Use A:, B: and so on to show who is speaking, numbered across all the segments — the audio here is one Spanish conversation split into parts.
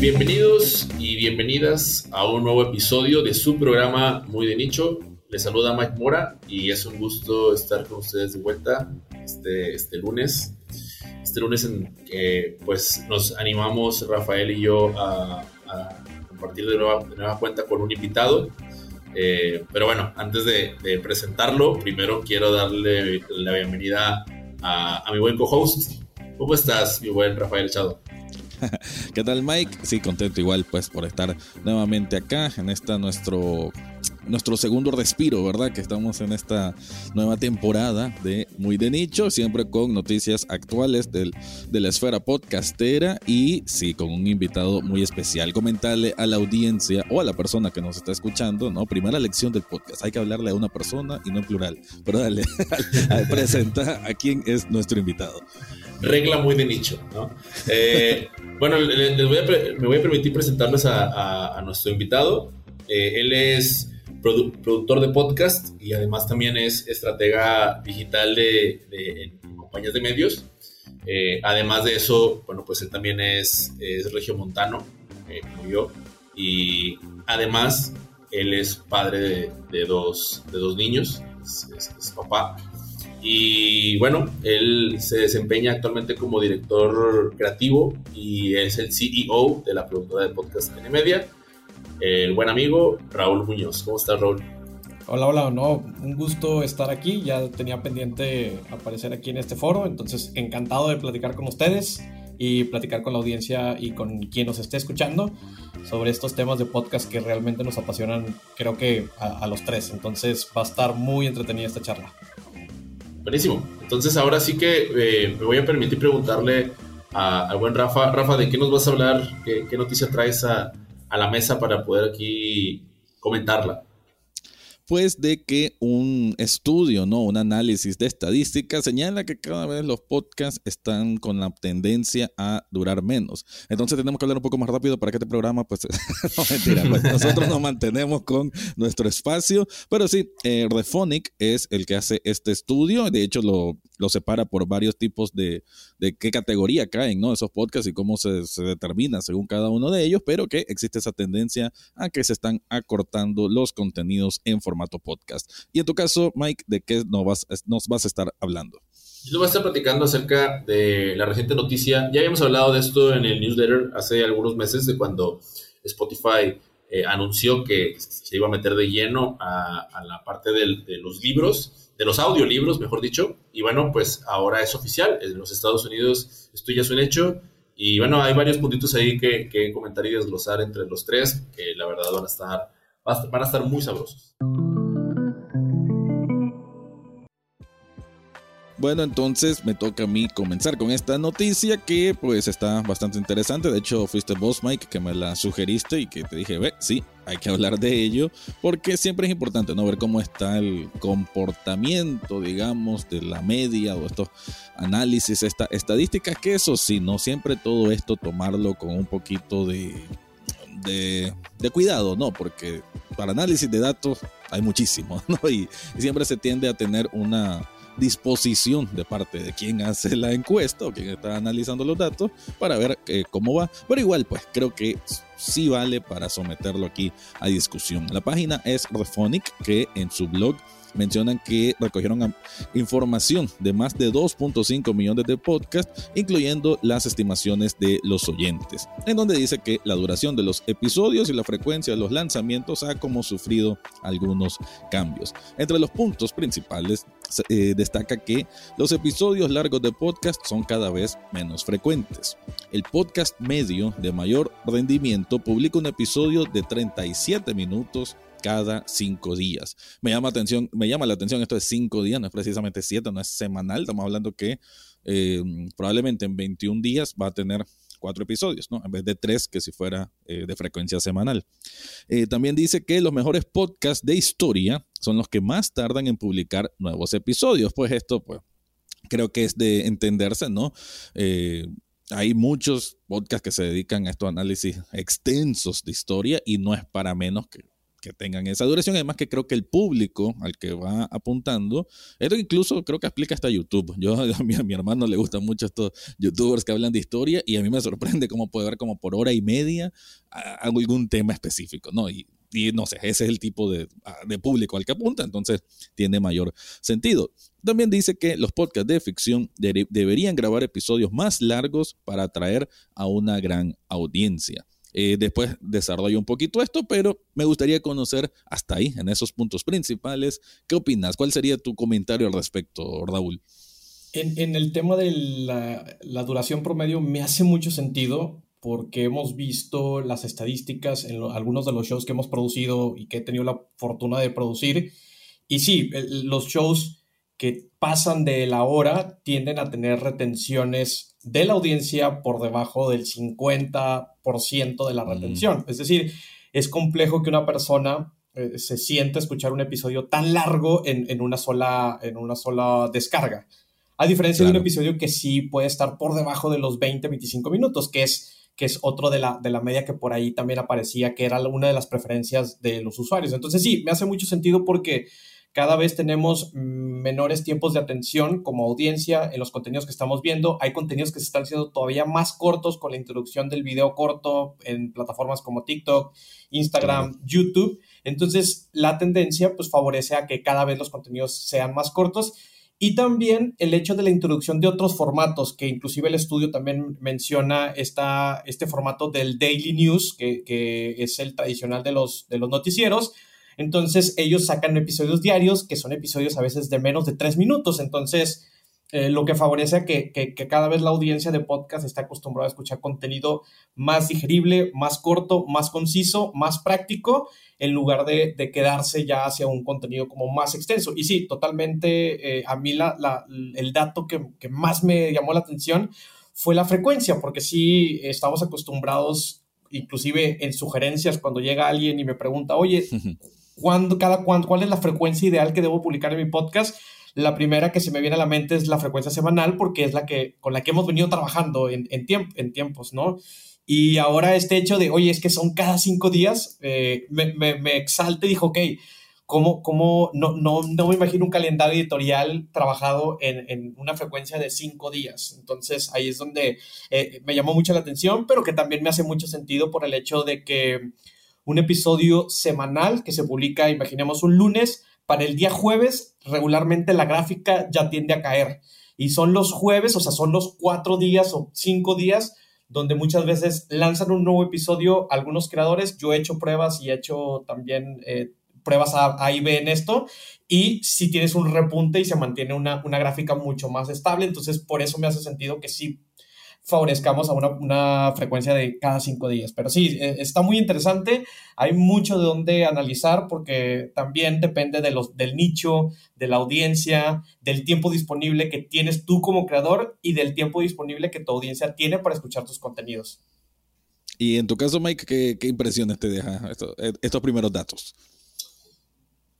A: Bienvenidos y bienvenidas a un nuevo episodio de su programa Muy de Nicho. Les saluda Mike Mora y es un gusto estar con ustedes de vuelta este, este lunes. Este lunes en que pues nos animamos Rafael y yo a, compartir de nueva, nueva, cuenta con un invitado. Eh, pero bueno, antes de, presentarlo, primero quiero darle la bienvenida a, a mi buen co-host. ¿Cómo estás, mi buen Rafael Chado?
B: ¿Qué tal Mike? Sí, contento igual pues por estar nuevamente acá en esta nuestro nuestro segundo respiro, ¿verdad? Que estamos en esta nueva temporada de Muy de Nicho, siempre con noticias actuales del, de la esfera podcastera y sí, con un invitado muy especial. Comentarle a la audiencia o a la persona que nos está escuchando, ¿no? Primera lección del podcast, hay que hablarle a una persona y no en plural, pero dale, presenta a quién es nuestro invitado.
A: Regla muy de nicho, ¿no? Eh, bueno, me voy a permitir presentarles a, nuestro invitado. Eh, él es productor de podcast y además también es estratega digital de, compañías de medios. Eh, además de eso, bueno, pues él también es, es regiomontano, eh, como yo, y además él es padre de, dos, de dos niños, es, papá. Y bueno, él se desempeña actualmente como director creativo y es el CEO de la productora de podcast N-Media el buen amigo Raúl Muñoz. ¿Cómo estás, Raúl?
C: Hola, hola, no, un gusto estar aquí. Ya tenía pendiente aparecer aquí en este foro, entonces encantado de platicar con ustedes y platicar con la audiencia y con quien nos esté escuchando sobre estos temas de podcast que realmente nos apasionan, creo que a, los tres. Entonces va a estar muy entretenida esta charla.
A: Buenísimo. Entonces ahora sí que eh, me voy a permitir preguntarle al buen Rafa. Rafa, ¿de qué nos vas a hablar? ¿Qué, qué noticia traes a, a la mesa para poder aquí comentarla?
B: Pues de que un estudio, ¿no? Un análisis de estadística señala que cada vez los podcasts están con la tendencia a durar menos. Entonces tenemos que hablar un poco más rápido para que este programa, pues, no mentira, pues, nosotros nos mantenemos con nuestro espacio. Pero sí, eh, Refonic es el que hace este estudio. De hecho, lo, lo separa por varios tipos de, de qué categoría caen, ¿no? Esos podcasts y cómo se, se determina según cada uno de ellos, pero que existe esa tendencia a que se están acortando los contenidos en formato podcast. Y en tu caso, Mike, ¿de qué nos vas, a estar hablando?
A: Yo te voy a estar platicando acerca de la reciente noticia. Ya habíamos hablado de esto en el newsletter hace algunos meses, de cuando Spotify eh, anunció que se iba a meter de lleno a, la parte de los libros de los audiolibros, mejor dicho. Y bueno, pues ahora es oficial. En los Estados Unidos esto ya es un hecho. Y bueno, hay varios puntitos ahí que, que comentar y desglosar entre los tres, que la verdad van a estar, van a estar muy sabrosos.
B: Bueno, entonces me toca a mí comenzar con esta noticia que pues está bastante interesante. De hecho, fuiste vos, Mike, que me la sugeriste y que te dije, ve, sí, hay que hablar de ello, porque siempre es importante no ver cómo está el comportamiento, digamos, de la media o estos análisis, esta, estadísticas, que eso sí, no siempre todo esto tomarlo con un poquito de, de, cuidado, ¿no? Porque para análisis de datos hay muchísimo, ¿no? y siempre se tiende a tener una disposición de parte de quien hace la encuesta o quien está analizando los datos para ver eh, cómo va. Pero igual, pues creo que sí vale para someterlo aquí a discusión. La página es Refonic, que en su blog mencionan que recogieron información de más de 2.5 millones de podcasts, incluyendo las estimaciones de los oyentes, en donde dice que la duración de los episodios y la frecuencia de los lanzamientos ha como sufrido algunos cambios. Entre los puntos principales eh, destaca que los episodios largos de podcast son cada vez menos frecuentes. El podcast medio de mayor rendimiento publica un episodio de 37 minutos cada cinco días. Me llama, atención, me llama la atención esto de cinco días, no es precisamente siete, no es semanal, estamos hablando que eh, probablemente en 21 días va a tener cuatro episodios, ¿no? En vez de tres, que si fuera eh, de frecuencia semanal. Eh, también dice que los mejores podcasts de historia son los que más tardan en publicar nuevos episodios. Pues esto, pues, creo que es de entenderse, ¿no? hay muchos podcasts que se dedican a estos análisis extensos de historia y no es para menos que que tengan esa duración. Además que creo que el público al que va apuntando, esto incluso creo que explica hasta YouTube. Yo a mi, mi hermano le gustan mucho estos youtubers que hablan de historia y a mí me sorprende cómo puede ver como por hora y media algún tema específico, ¿no? Y, no sé, ese es el tipo de, de, público al que apunta, entonces tiene mayor sentido. También dice que los podcasts de ficción de, deberían grabar episodios más largos para atraer a una gran audiencia. Eh, después desarrollo un poquito esto, pero me gustaría conocer hasta ahí, en esos puntos principales, ¿qué opinas? ¿Cuál sería tu comentario al respecto, Raúl?
C: En, en el tema de la, duración promedio me hace mucho sentido porque hemos visto las estadísticas en algunos de los shows que hemos producido y que he tenido la fortuna de producir. Y sí, los shows que pasan de la hora tienden a tener retenciones de la audiencia por debajo del 50% de la retención. Mm. Es decir, es complejo que una persona eh, se sienta a escuchar un episodio tan largo en, en, una, sola, en una sola descarga. A diferencia claro. de un episodio que sí puede estar por debajo de los 20, 25 minutos, que es, que es otro de la, de la media que por ahí también aparecía, que era una de las preferencias de los usuarios. Entonces sí, me hace mucho sentido porque cada vez tenemos menores tiempos de atención como audiencia en los contenidos que estamos viendo. Hay contenidos que se están haciendo todavía más cortos con la introducción del video corto en plataformas como TikTok, Instagram. YouTube. Entonces, la tendencia pues favorece a que cada vez los contenidos sean más cortos. Y también el hecho de la introducción de otros formatos, que inclusive el estudio también menciona esta, este formato del daily news, que, que es el tradicional de los, de los noticieros, entonces ellos sacan episodios diarios que son episodios a veces de menos de tres minutos. Entonces, eh, lo que favorece a que, cada vez la audiencia de podcast está acostumbrada a escuchar contenido más digerible, más corto, más conciso, más práctico, en lugar de, quedarse ya hacia un contenido como más extenso. Y sí, totalmente, eh, a mí el dato que, que más me llamó la atención fue la frecuencia, porque sí estamos acostumbrados inclusive en sugerencias cuando llega alguien y me pregunta, oye, cuándo, cada cuál es la frecuencia ideal que debo publicar en mi podcast. La primera que se me viene a la mente es la frecuencia semanal, porque es la que, con la que hemos venido trabajando en, en, tiemp en tiempos, ¿no? Y ahora este hecho de, oye, es que son cada cinco días, eh, me, me, me, exalta y dijo, ok, ¿cómo, cómo no, no, no, me imagino un calendario editorial trabajado en, en una frecuencia de cinco días? Entonces ahí es donde eh, me llamó mucho la atención, pero que también me hace mucho sentido por el hecho de que un episodio semanal que se publica, imaginemos un lunes, para el día jueves regularmente la gráfica ya tiende a caer. Y son los jueves, o sea, son los cuatro días o cinco días donde muchas veces lanzan un nuevo episodio algunos creadores. Yo he hecho pruebas y he hecho también eh, pruebas a, a y B en esto. Y si tienes un repunte y se mantiene una, una gráfica mucho más estable, entonces por eso me hace sentido que sí favorezcamos a una, una, frecuencia de cada cinco días. Pero sí, eh, está muy interesante, hay mucho de dónde analizar porque también depende de los, del nicho, de la audiencia, del tiempo disponible que tienes tú como creador y del tiempo disponible que tu audiencia tiene para escuchar tus contenidos.
B: Y en tu caso, Mike, ¿qué, impresiones te deja esto, estos primeros datos?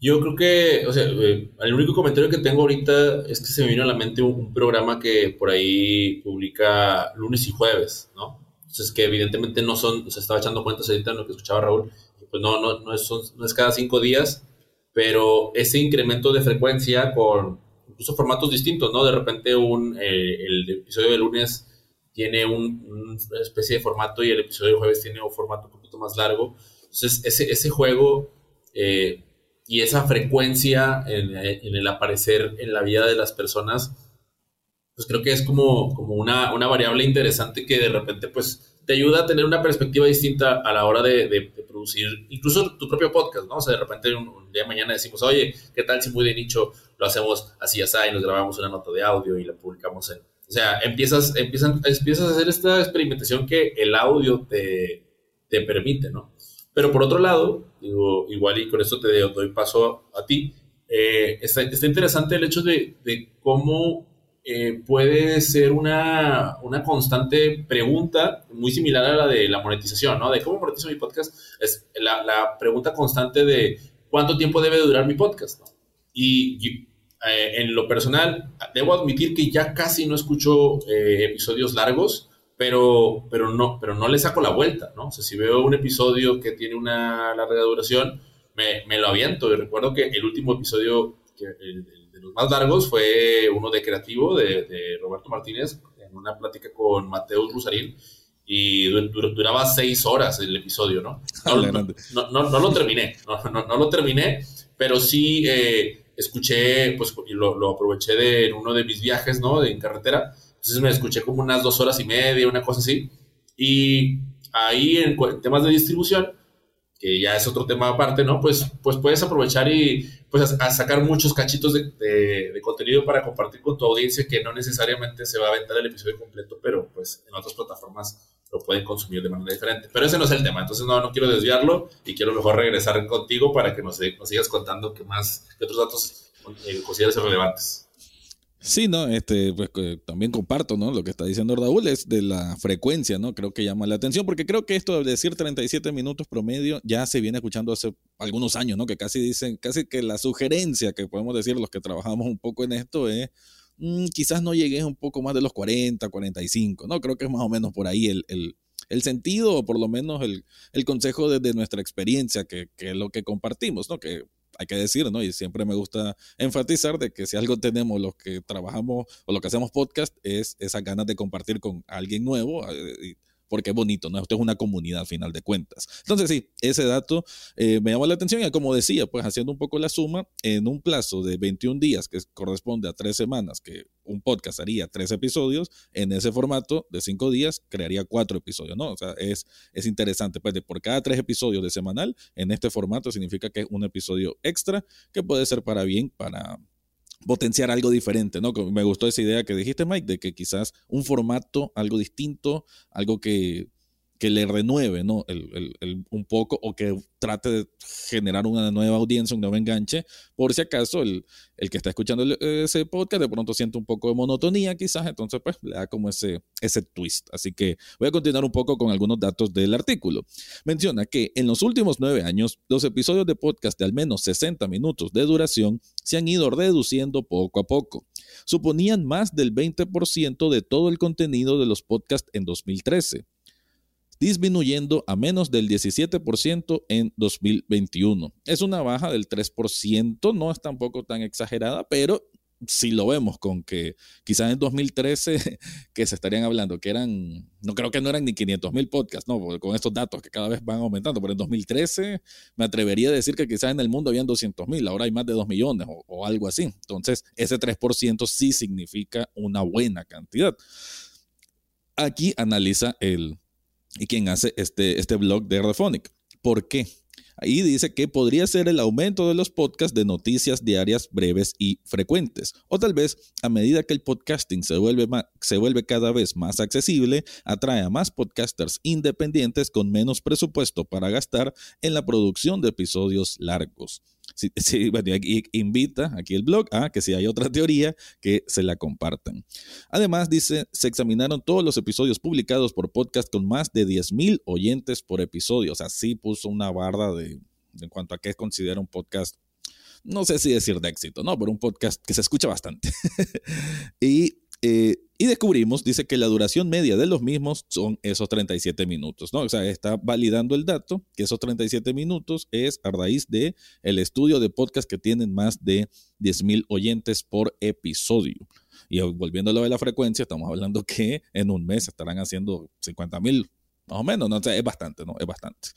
A: Yo creo que, o sea, eh, el único comentario que tengo ahorita es que se me vino a la mente un, un, programa que por ahí publica lunes y jueves, ¿no? Entonces, que evidentemente no son, se estaba echando cuentas ahorita en lo que escuchaba Raúl, pues no, no, no, es, son, no es cada cinco días, pero ese incremento de frecuencia con incluso formatos distintos, ¿no? De repente un, eh, el episodio de lunes tiene un, una especie de formato y el episodio de jueves tiene un formato un poquito más largo. Entonces, ese, ese juego... Eh, y esa frecuencia en, en, el aparecer en la vida de las personas, pues creo que es como, como una, una, variable interesante que de repente pues te ayuda a tener una perspectiva distinta a la hora de, de, de producir incluso tu propio podcast, ¿no? O sea, de repente un, un, día de mañana decimos, oye, ¿qué tal si muy de nicho lo hacemos así, así, y nos grabamos una nota de audio y la publicamos en... O sea, empiezas, empiezan, empiezas a hacer esta experimentación que el audio te, te permite, ¿no? Pero por otro lado, digo, igual y con esto te doy paso a, ti, eh, está, interesante el hecho de, cómo eh, puede ser una, una, constante pregunta muy similar a la de la monetización, ¿no? De cómo monetizo mi podcast. Es la, pregunta constante de cuánto tiempo debe durar mi podcast. Y, eh, en lo personal, debo admitir que ya casi no escucho episodios largos pero, pero, no, pero no le saco la vuelta, ¿no? O sea, si veo un episodio que tiene una larga duración, me, me, lo aviento. Y recuerdo que el último episodio, que, el, de los más largos, fue uno de Creativo, de, de Roberto Martínez, en una plática con Mateus Rusarín y duraba seis horas el episodio, ¿no? No, no, no, lo terminé, no, lo terminé, pero sí eh, escuché, pues lo, lo, aproveché de en uno de mis viajes, ¿no? De en carretera, entonces me escuché como unas dos horas y media, una cosa así, y ahí en, temas de distribución, que ya es otro tema aparte, ¿no? Pues, pues puedes aprovechar y pues a, sacar muchos cachitos de, contenido para compartir con tu audiencia que no necesariamente se va a aventar el episodio completo, pero pues en otras plataformas lo pueden consumir de manera diferente. Pero ese no es el tema, entonces no, no quiero desviarlo y quiero mejor regresar contigo para que nos, sigas contando qué más, qué otros datos eh, consideras relevantes.
B: Sí, no, este, pues también comparto, ¿no? Lo que está diciendo Raúl es de la frecuencia, ¿no? Creo que llama la atención, porque creo que esto de decir 37 minutos promedio ya se viene escuchando hace algunos años, ¿no? Que casi dicen, casi que la sugerencia que podemos decir los que trabajamos un poco en esto es Mm, quizás no llegues un poco más de los 40, 45, ¿no? Creo que es más o menos por ahí el, el, sentido, o por lo menos el, el consejo desde nuestra experiencia, que, que, es lo que compartimos, ¿no? Que hay que decir, ¿no? Y siempre me gusta enfatizar de que si algo tenemos los que trabajamos o lo que hacemos podcast es esas ganas de compartir con alguien nuevo. Eh, porque es bonito, ¿no? Esto es una comunidad al final de cuentas. Entonces, sí, ese dato eh, me llamó la atención y como decía, pues haciendo un poco la suma, en un plazo de 21 días, que corresponde a tres semanas, que un podcast haría tres episodios, en ese formato de cinco días crearía cuatro episodios, ¿no? O sea, es, es interesante, pues de por cada tres episodios de semanal, en este formato significa que es un episodio extra que puede ser para bien, para potenciar algo diferente, ¿no? Me gustó esa idea que dijiste, Mike, de que quizás un formato, algo distinto, algo que que le renueve ¿no? El, el, un poco o que trate de generar una nueva audiencia, un nuevo enganche, por si acaso el, que está escuchando ese podcast de pronto siente un poco de monotonía quizás, entonces pues le da como ese, ese twist. Así que voy a continuar un poco con algunos datos del artículo. Menciona que en los últimos nueve años los episodios de podcast de al menos 60 minutos de duración se han ido reduciendo poco a poco. Suponían más del 20% de todo el contenido de los podcasts en 2013 disminuyendo a menos del 17% en 2021. Es una baja del 3%, no es tampoco tan exagerada, pero si lo vemos con que quizás en 2013 que se estarían hablando que eran, no creo que no eran ni 500 mil podcasts, no, con estos datos que cada vez van aumentando, pero en 2013 me atrevería a decir que quizás en el mundo habían 200 mil, ahora hay más de 2 millones o, algo así. Entonces, ese 3% sí significa una buena cantidad. Aquí analiza el, y quien hace este, este blog de Radiophonic. ¿Por qué? Ahí dice que podría ser el aumento de los podcasts de noticias diarias breves y frecuentes. O tal vez, a medida que el podcasting se vuelve, se vuelve cada vez más accesible, atrae a más podcasters independientes con menos presupuesto para gastar en la producción de episodios largos. Sí, invita aquí el blog a que si hay otra teoría, que se la compartan. Además, dice, se examinaron todos los episodios publicados por podcast con más de 10.000 oyentes por episodio. O sea, sí puso una barra de, en cuanto a qué considera un podcast no sé si decir de éxito, no, pero un podcast que se escucha bastante. y eh, y descubrimos, dice que la duración media de los mismos son esos 37 minutos, ¿no? O sea, está validando el dato que esos 37 minutos es a raíz de el estudio de podcast que tienen más de 10.000 oyentes por episodio. Y volviendo a lo de la frecuencia, estamos hablando que en un mes estarán haciendo 50.000 más o menos, ¿no? O sea, es bastante, ¿no? Es bastante.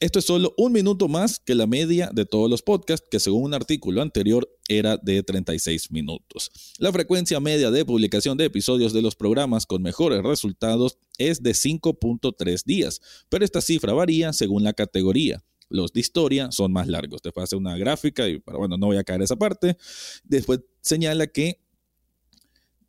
B: Esto es solo un minuto más que la media de todos los podcasts, que según un artículo anterior era de 36 minutos. La frecuencia media de publicación de episodios de los programas con mejores resultados es de 5.3 días, pero esta cifra varía según la categoría. Los de historia son más largos. Te hace una gráfica, y, pero bueno, no voy a caer esa parte. Después señala que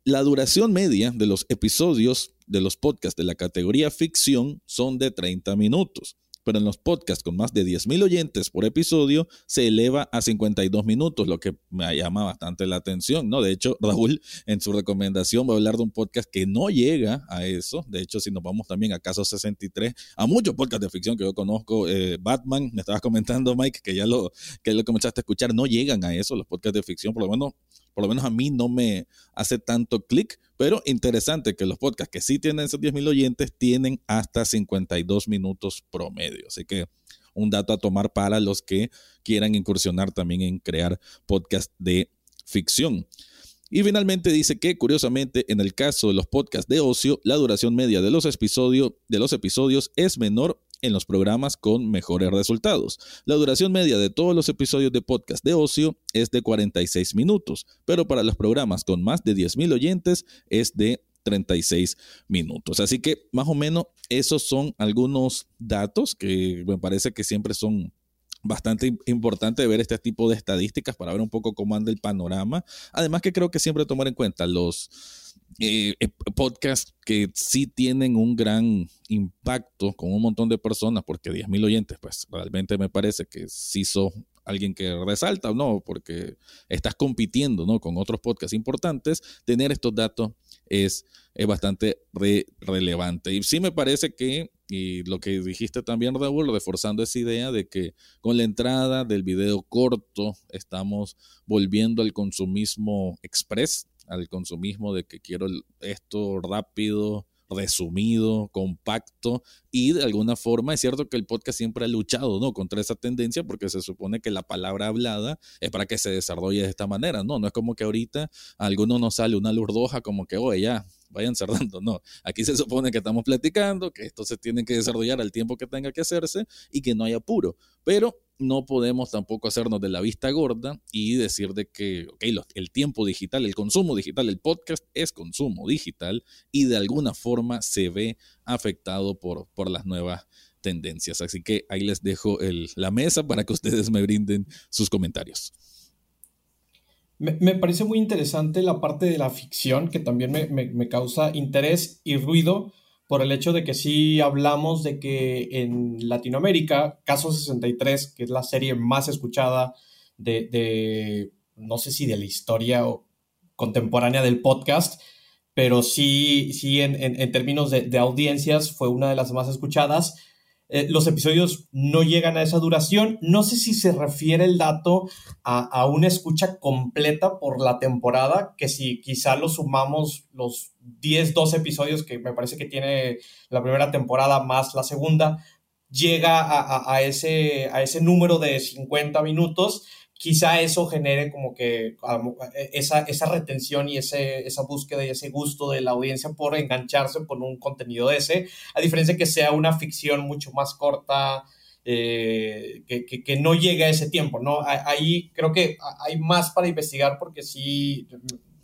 B: la duración media de los episodios de los podcasts de la categoría ficción son de 30 minutos pero en los podcasts con más de 10.000 oyentes por episodio se eleva a 52 minutos, lo que me llama bastante la atención, ¿no? De hecho, Raúl en su recomendación va a hablar de un podcast que no llega a eso. De hecho, si nos vamos también a Caso 63, a muchos podcasts de ficción que yo conozco, eh, Batman, me estabas comentando, Mike, que ya lo, que lo comenzaste a escuchar, no llegan a eso los podcasts de ficción, por lo menos por lo menos a mí no me hace tanto clic, pero interesante que los podcasts que sí tienen esos 10.000 oyentes tienen hasta 52 minutos promedio. Así que un dato a tomar para los que quieran incursionar también en crear podcast de ficción. Y finalmente dice que, curiosamente, en el caso de los podcasts de ocio, la duración media de los, episodios, de los episodios es menor en los programas con mejores resultados. La duración media de todos los episodios de podcast de ocio es de 46 minutos, pero para los programas con más de 10.000 oyentes es de 36 minutos. Así que más o menos esos son algunos datos que me parece que siempre son bastante importante ver este tipo de estadísticas para ver un poco cómo anda el panorama. Además que creo que siempre tomar en cuenta los eh, eh, podcasts que sí tienen un gran impacto con un montón de personas, porque 10.000 oyentes, pues realmente me parece que sí son alguien que resalta, ¿no? Porque estás compitiendo, ¿no? Con otros podcasts importantes, tener estos datos es, es bastante relevante. Y sí me parece que, y lo que dijiste también, Raúl, reforzando esa idea de que con la entrada del video corto estamos volviendo al consumismo express, al consumismo de que quiero esto rápido, resumido, compacto y de alguna forma es cierto que el podcast siempre ha luchado ¿no? contra esa tendencia porque se supone que la palabra hablada es para que se desarrolle de esta manera, ¿no? No es como que ahorita a alguno nos sale una luz como que, oye, ya, vayan cerrando, no. Aquí se supone que estamos platicando, que esto se tiene que desarrollar al tiempo que tenga que hacerse y que no hay apuro. Pero no podemos tampoco hacernos de la vista gorda y decir de que, el tiempo digital, el consumo digital, el podcast es consumo digital y de alguna forma se ve afectado por, por las nuevas tendencias. Así que ahí les dejo la mesa para que ustedes me brinden sus comentarios.
C: Me, parece muy interesante la parte de la ficción, que también me, me causa interés y ruido por el hecho de que sí hablamos de que en Latinoamérica, Caso 63, que es la serie más escuchada de, no sé si de la historia contemporánea del podcast, pero sí, sí en, términos de, de, audiencias fue una de las más escuchadas. Eh, los episodios no llegan a esa duración. No sé si se refiere el dato a, una escucha completa por la temporada, que si quizá lo sumamos los 10, 12 episodios que me parece que tiene la primera temporada más la segunda, llega a, ese, a ese número de 50 minutos quizá eso genere como que e, esa, esa retención y ese, esa búsqueda y ese gusto de la audiencia por engancharse por un contenido de ese, a diferencia que sea una ficción mucho más corta, eh, que, que, no llegue a ese tiempo, ¿no? Ahí creo que hay más para investigar porque sí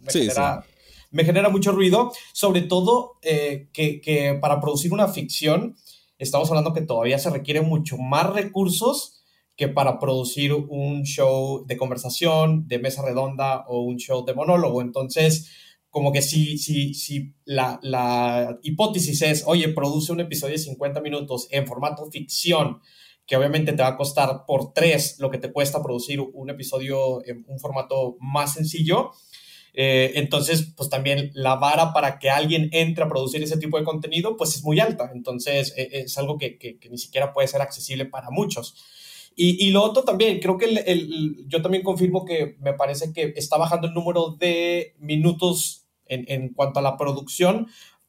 C: me, genera, me genera mucho ruido, sobre todo eh, que, que para producir una ficción estamos hablando que todavía se requiere mucho más recursos que para producir un show de conversación, de mesa redonda o un show de monólogo. Entonces, como que si, si, si la, la hipótesis es, oye, produce un episodio de 50 minutos en formato ficción, que obviamente te va a costar por tres lo que te cuesta producir un episodio en un formato más sencillo. Eh, entonces, pues también la vara para que alguien entre a producir ese tipo de contenido, pues es muy alta. Entonces, e, es algo que, que, que ni siquiera puede ser accesible para muchos. Y, lo otro también, creo que el, yo también confirmo que me parece que está bajando el número de minutos en, en cuanto a la producción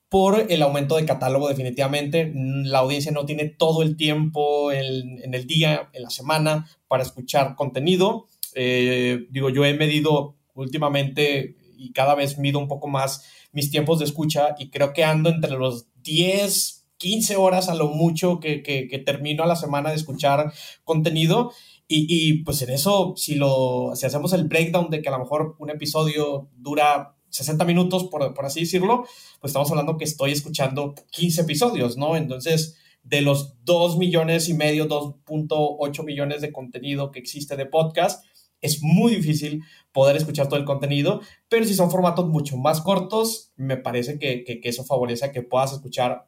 C: por el aumento de catálogo definitivamente. La audiencia no tiene todo el tiempo en, en el día, en la semana, para escuchar contenido. Eh, digo, yo he medido últimamente y cada vez mido un poco más mis tiempos de escucha y creo que ando entre los 10, 15 horas a lo mucho que, que, termino a la semana de escuchar contenido. Y, pues en eso, si, lo, si hacemos el breakdown de que a lo mejor un episodio dura 60 minutos, por, por así decirlo, pues estamos hablando que estoy escuchando 15 episodios, ¿no? Entonces, de los 2 millones y medio, 2.8 millones de contenido que existe de podcast, es muy difícil poder escuchar todo el contenido, pero si son formatos mucho más cortos, me parece que, que, que eso favorece a que puedas escuchar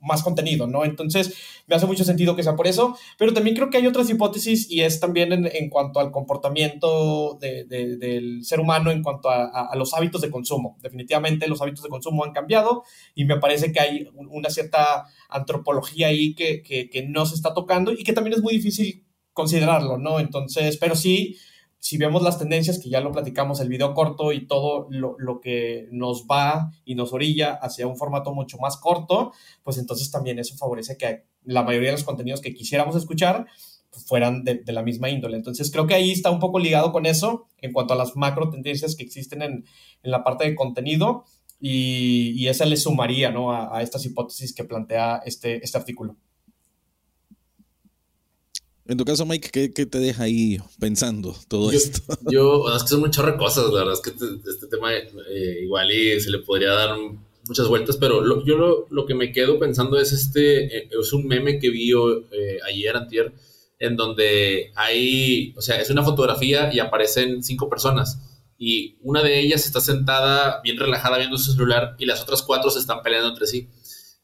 C: más contenido, ¿no? Entonces, me hace mucho sentido que sea por eso, pero también creo que hay otras hipótesis y es también en, cuanto al comportamiento del ser humano, en cuanto a, los hábitos de consumo. Definitivamente los hábitos de consumo han cambiado y me parece que hay una cierta antropología ahí que, que, que no se está tocando y que también es muy difícil considerarlo, ¿no? Entonces, pero sí si vemos las tendencias, que ya lo platicamos, el video corto y todo lo, lo, que nos va y nos orilla hacia un formato mucho más corto, pues entonces también eso favorece que la mayoría de los contenidos que quisiéramos escuchar fueran de, la misma índole. Entonces creo que ahí está un poco ligado con eso en cuanto a las macro tendencias que existen en, en la parte de contenido y, y esa le sumaría ¿no? a, a, estas hipótesis que plantea este, este artículo.
B: En tu caso, Mike, ¿qué, qué te deja ahí pensando todo esto?
A: Yo, es que son muchas cosas, la verdad es que este, este tema eh, igual y se le podría dar muchas vueltas, pero lo, yo lo, lo, que me quedo pensando es este, eh, es un meme que vi eh, ayer, antier, en donde hay, o sea, es una fotografía y aparecen cinco personas y una de ellas está sentada bien relajada viendo su celular y las otras cuatro se están peleando entre sí.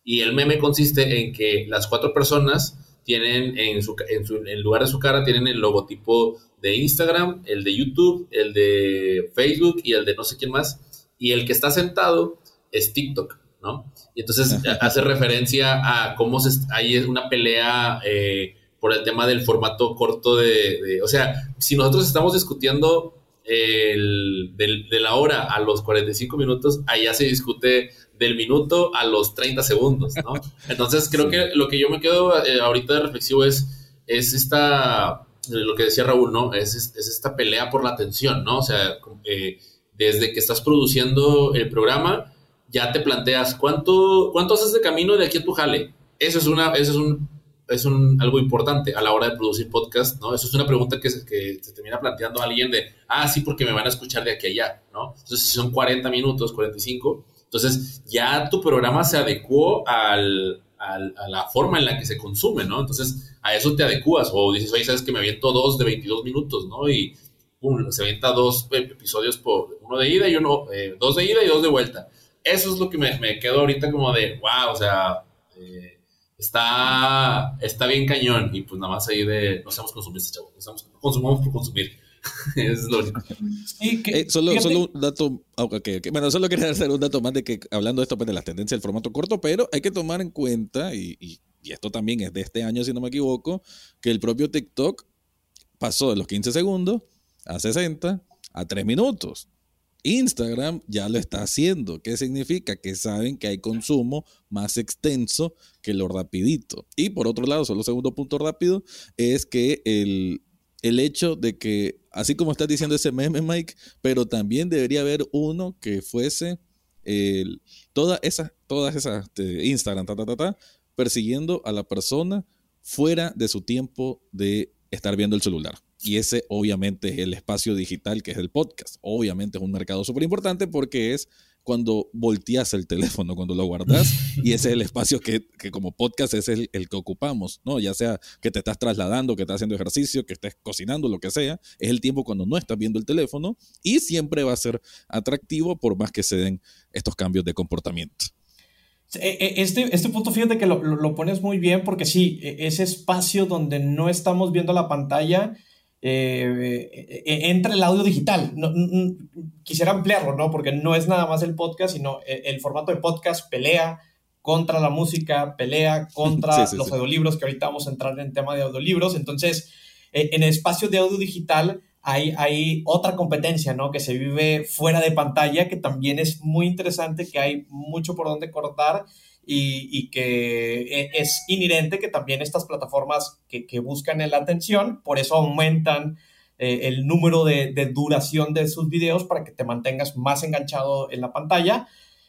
A: Y el meme consiste en que las cuatro personas tienen en, su, en, su, en lugar de su cara, tienen el logotipo de Instagram, el de YouTube, el de Facebook y el de no sé quién más. Y el que está sentado es TikTok, ¿no? Y entonces hace referencia a cómo se, hay una pelea eh, por el tema del formato corto de, de, O sea, si nosotros estamos discutiendo el, de la hora a los 45 minutos, allá se discute del minuto a los 30 segundos, ¿no? Entonces creo que lo que yo me quedo eh, ahorita de reflexivo es, es esta, lo que decía Raúl, ¿no? Es, es esta pelea por la atención, ¿no? O sea, eh, desde que estás produciendo el programa, ya te planteas, ¿cuánto, cuánto haces de camino de aquí a tu jale? Eso es, una, eso es un es un, algo importante a la hora de producir podcast, ¿no? Eso es una pregunta que se, que se termina planteando alguien de, ah, sí, porque me van a escuchar de aquí a allá, ¿no? Entonces, si son 40 minutos, 45, entonces ya tu programa se adecuó al, a la forma en la que se consume, ¿no? Entonces, a eso te adecuas, o dices, oye, sabes que me aviento dos de 22 minutos, ¿no? Y se avienta dos episodios por uno de ida y uno, eh, dos de ida y dos de vuelta. Eso es lo que me, me quedo ahorita como de, wow, o sea, eh, está, está bien cañón y pues nada más ahí de no seamos consumistas, chavos, no consumamos por consumir. es lo único.
B: Eh, solo, solo un dato, okay, okay. bueno, solo quería hacer un dato más de que hablando de esto pues, de las tendencias del formato corto, pero hay que tomar en cuenta, y, y, y esto también es de este año si no me equivoco, que el propio TikTok pasó de los 15 segundos a 60 a 3 minutos. Instagram ya lo está haciendo. ¿Qué significa? Que saben que hay consumo más extenso que lo rapidito. Y por otro lado, solo segundo punto rápido, es que el, el hecho de que, así como estás diciendo ese meme, Mike, pero también debería haber uno que fuese el, todas esas, todas esas este, Instagram, ta, ta, ta, ta, persiguiendo a la persona fuera de su tiempo de estar viendo el celular. Y ese obviamente es el espacio digital que es el podcast. Obviamente es un mercado súper importante porque es cuando volteas el teléfono, cuando lo guardas, y ese es el espacio que, que como podcast es el, el, que ocupamos, ¿no? Ya sea que te estás trasladando, que estás haciendo ejercicio, que estés cocinando, lo que sea, es el tiempo cuando no estás viendo el teléfono y siempre va a ser atractivo por más que se den estos cambios de comportamiento.
C: E, e, este, este punto, fíjate que lo, lo, pones muy bien porque sí, e, ese espacio donde no estamos viendo la pantalla eh, entra el audio digital. No, no, quisiera ampliarlo, ¿no? Porque no es nada más el podcast, sino el, el formato de podcast pelea contra la música, pelea contra sí, sí, los sí. audiolibros, que ahorita vamos a entrar en tema de audiolibros. Entonces, eh, en el espacio de audio digital hay, hay, otra competencia, ¿no? Que se vive fuera de pantalla, que también es muy interesante, que hay mucho por donde cortar y, y que e, es inherente que también estas plataformas que, que buscan la atención, por eso aumentan eh, el número de, de, duración de sus videos para que te mantengas más enganchado en la pantalla,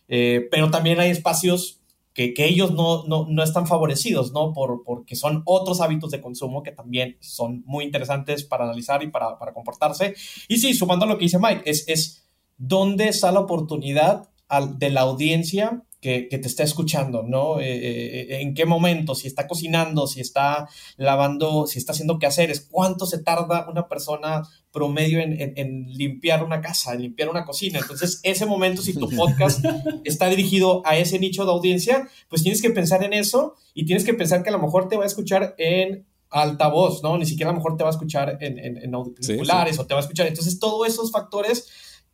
C: eh, pero también hay espacios que, que ellos no, no, no, están favorecidos, ¿no? Por, porque son otros hábitos de consumo que también son muy interesantes para analizar y para, para comportarse. Y sí, sumando a lo que dice Mike, es, es dónde está la oportunidad de la audiencia que, que, te está escuchando, ¿no? Eh, eh, en qué momento, si está cocinando, si está lavando, si está haciendo quehaceres, cuánto se tarda una persona promedio en, en, en, limpiar una casa, en limpiar una cocina. Entonces, ese momento, si tu podcast está dirigido a ese nicho de audiencia, pues tienes que pensar en eso y tienes que pensar que a lo mejor te va a escuchar en altavoz, ¿no? Ni siquiera a lo mejor te va a escuchar en, en, en auriculares sí, sí. o te va a escuchar. Entonces, todos esos factores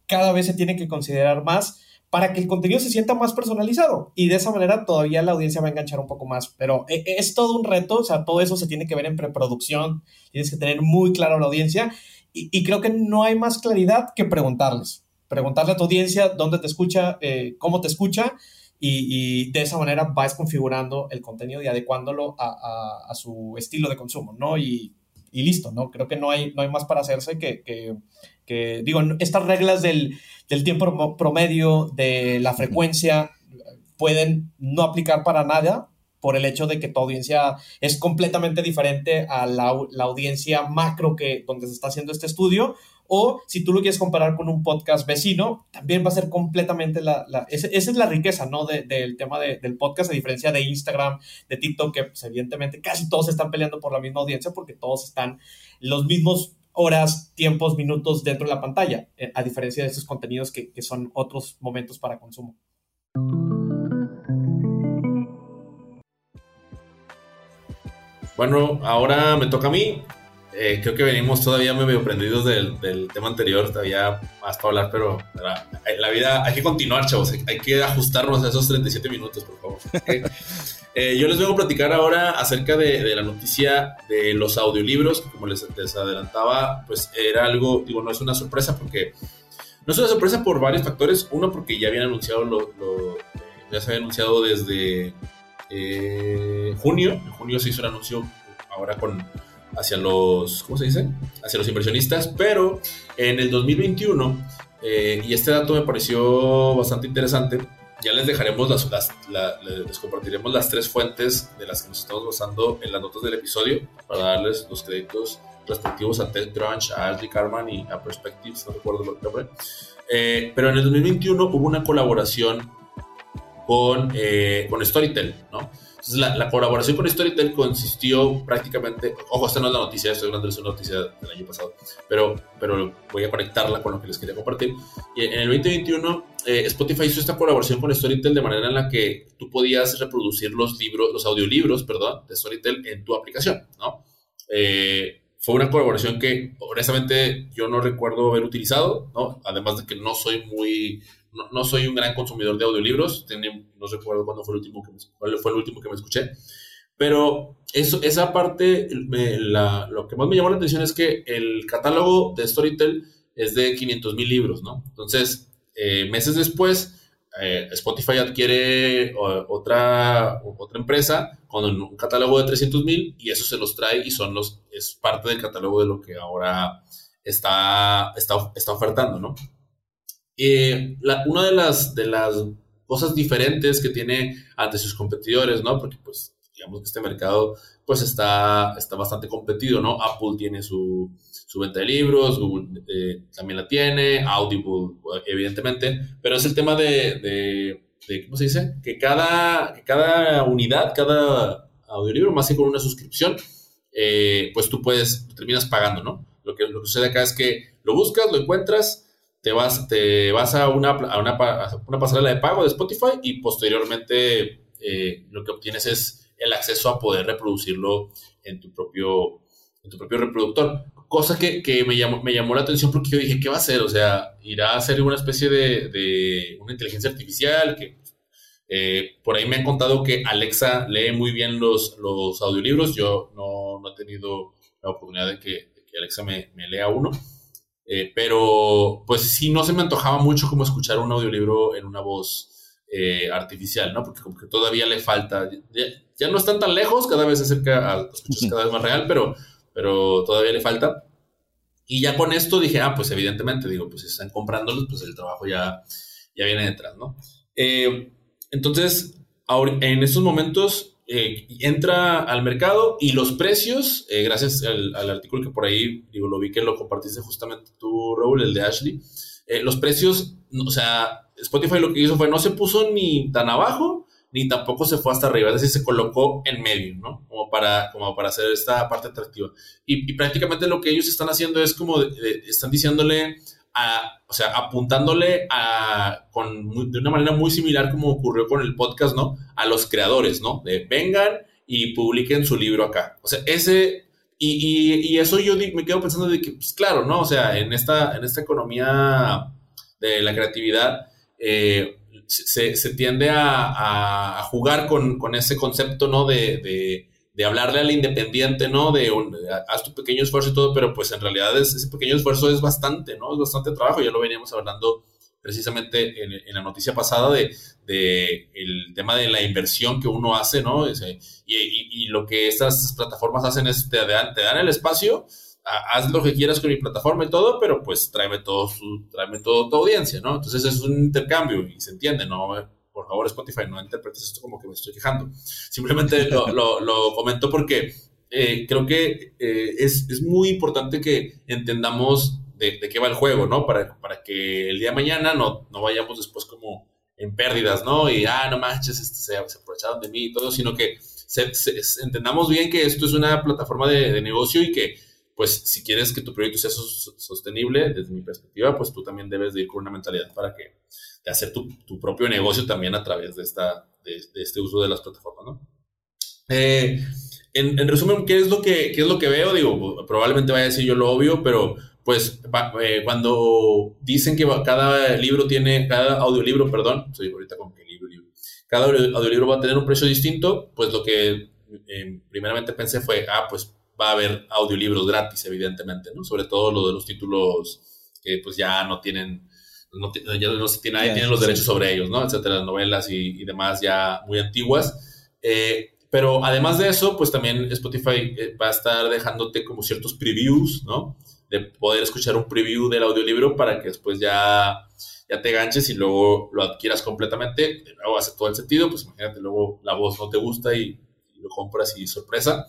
C: cada vez se tienen que considerar más para que el contenido se sienta más personalizado y de esa manera todavía la audiencia va a enganchar un poco más. Pero e, e, es todo un reto, o sea, todo eso se tiene que ver en preproducción, tienes que tener muy claro la audiencia y, creo que no hay más claridad que preguntarles. Preguntarle a tu audiencia dónde te escucha, eh, cómo te escucha, y, de esa manera vas configurando el contenido y adecuándolo a, su estilo de consumo, ¿no? Y, listo, ¿no? Creo que no hay, no hay más para hacerse que, digo, estas reglas del, del, tiempo promedio, de la frecuencia, pueden no aplicar para nada por el hecho de que tu audiencia es completamente diferente a la, la, audiencia macro que donde se está haciendo este estudio o si tú lo quieres comparar con un podcast vecino, también va a ser completamente la... esa, es la riqueza, ¿no? del tema del podcast, a diferencia de Instagram, de TikTok, que pues, evidentemente casi todos están peleando por la misma audiencia porque todos están los mismos horas, tiempos, minutos dentro de la pantalla, eh, a diferencia de estos contenidos que, que son otros momentos para consumo.
A: Bueno, ahora me toca a mí. Eh, creo que venimos todavía medio prendidos del, tema anterior, todavía más para hablar, pero la, vida hay que continuar, chavos, hay, que ajustarnos a esos 37 minutos, por favor. Eh, yo les vengo a platicar ahora acerca de, la noticia de los audiolibros, que como les, adelantaba, pues era algo, digo, no es una sorpresa porque, no es una sorpresa por varios factores, uno porque ya habían anunciado, lo, ya se había anunciado desde eh, junio, en junio se hizo el anuncio ahora con hacia los, ¿cómo se dice? Hacia los inversionistas, pero en el 2021, eh, y este dato me pareció bastante interesante, ya les dejaremos las, les compartiremos las tres fuentes de las que nos estamos basando en las notas del episodio para darles los créditos respectivos a Ted Crunch, a Ashley Carman y a Perspectives, no recuerdo el nombre. Eh, pero en el 2021 hubo una colaboración con, eh, con Storytel, ¿no? Entonces, la, colaboración con Storytel consistió prácticamente, ojo, esta no es la noticia, estoy hablando de una noticia del año pasado, pero, pero voy a conectarla con lo que les quería compartir. Y en el 2021, eh, Spotify hizo esta colaboración con Storytel de manera en la que tú podías reproducir los libros, los audiolibros, perdón, de Storytel en tu aplicación, ¿no? Eh, fue una colaboración que honestamente yo no recuerdo haber utilizado, ¿no? Además de que no soy muy no, soy un gran consumidor de audiolibros, no recuerdo cuándo fue el último que me, cuál fue el último que me escuché, pero eso, esa parte, lo que más me llamó la atención es que el catálogo de Storytel es de 500 mil libros, ¿no? Entonces, eh, meses después, eh, Spotify adquiere otra, otra empresa con un catálogo de 300 mil y eso se los trae y son los, es parte del catálogo de lo que ahora está, está, está ofertando, ¿no? Eh, una de las, de las cosas diferentes que tiene ante sus competidores, ¿no? Porque pues digamos que este mercado pues está, está bastante competido, ¿no? Apple tiene su, su venta de libros, Google eh, también la tiene, Audible evidentemente, pero es el tema de, ¿cómo se dice? Que cada, cada unidad, cada audiolibro, más que con una suscripción, eh, pues tú puedes, terminas pagando, ¿no? Lo que, lo que sucede acá es que lo buscas, lo encuentras, te vas, te vas a, una, a una, una pasarela de pago de Spotify y posteriormente eh, lo que obtienes es el acceso a poder reproducirlo en tu propio, en tu propio reproductor. Cosa que, que me, llamó, me llamó la atención porque yo dije, ¿qué va a hacer? O sea, irá a ser una especie de, de una inteligencia artificial que eh, por ahí me han contado que Alexa lee muy bien los, los audiolibros. Yo no, no he tenido la oportunidad de que, de que Alexa me, me lea uno. Eh, pero pues sí, no se me antojaba mucho como escuchar un audiolibro en una voz eh, artificial, ¿no? Porque como que todavía le falta, ya, no están tan lejos, cada vez se acerca a escuchas cada vez más real, pero, pero todavía le falta. Y ya con esto dije, ah, pues evidentemente, digo, pues si están comprándolos, pues el trabajo ya, ya viene detrás, ¿no? Eh, entonces, en estos momentos eh, entra al mercado y los precios, eh, gracias al, artículo que por ahí, digo, lo vi que lo compartiste justamente tú, Raúl, el de Ashley, los precios, o sea, Spotify lo que hizo fue no se puso ni tan abajo, ni tampoco se fue hasta arriba, es decir, se colocó en medio, ¿no? Como para, como para hacer esta parte atractiva. Y, prácticamente lo que ellos están haciendo es como, están diciéndole o sea, apuntándole a, con, de una manera muy similar como ocurrió con el podcast, ¿no? A los creadores, ¿no? De vengan y publiquen su libro acá. O sea, ese, y, y, eso yo me quedo pensando de que, pues claro, ¿no? O sea, en esta, en esta economía de la creatividad, eh, se, se, tiende a, jugar con, ese concepto, ¿no? De, hablarle al independiente, ¿no? De un, haz tu pequeño esfuerzo y todo, pero pues en realidad ese pequeño esfuerzo es bastante, ¿no? Es bastante trabajo, ya lo veníamos hablando precisamente en, la noticia pasada de, el tema de la inversión que uno hace, ¿no? y, lo que estas plataformas hacen es te dan el espacio, haz lo que quieras con mi plataforma y todo, pero pues tráeme todo su, tráeme todo tu audiencia, ¿no? Entonces es un intercambio y se entiende, ¿no? por favor Spotify, no interpretes esto como que me estoy quejando. Simplemente lo, lo, comento porque eh, creo que eh, es, es, muy importante que entendamos de, de, qué va el juego, ¿no? Para, para que el día de mañana no, no vayamos después como en pérdidas, ¿no? Y, ah, no manches, este, se, aprovecharon de mí y todo, sino que entendamos bien que esto es una plataforma de, de, negocio y que, pues, si quieres que tu proyecto sea sostenible, desde mi perspectiva, pues tú también debes de ir con una mentalidad para que de hacer tu, tu, propio negocio también a través de, esta, de, este uso de las plataformas, ¿no? Eh, en, en, resumen, ¿qué es, lo que, ¿qué es lo que veo? Digo, probablemente vaya a decir yo lo obvio, pero pues eh, cuando dicen que cada libro tiene, cada audiolibro, perdón, soy ahorita con que libro, libro, cada audiolibro va a tener un precio distinto, pues lo que eh, primeramente pensé fue, ah, pues va a haber audiolibros gratis, evidentemente, ¿no? Sobre todo lo de los títulos que pues ya no tienen no, ya no se tiene, nadie tiene los derechos sobre ellos, ¿no? Etcétera, novelas y, demás ya muy antiguas. Eh, pero además de eso, pues también Spotify eh, va a estar dejándote como ciertos previews, ¿no? De poder escuchar un preview del audiolibro para que después ya, ya te ganches y luego lo adquieras completamente. De nuevo hace todo el sentido, pues imagínate, luego la voz no te gusta y, y lo compras y sorpresa.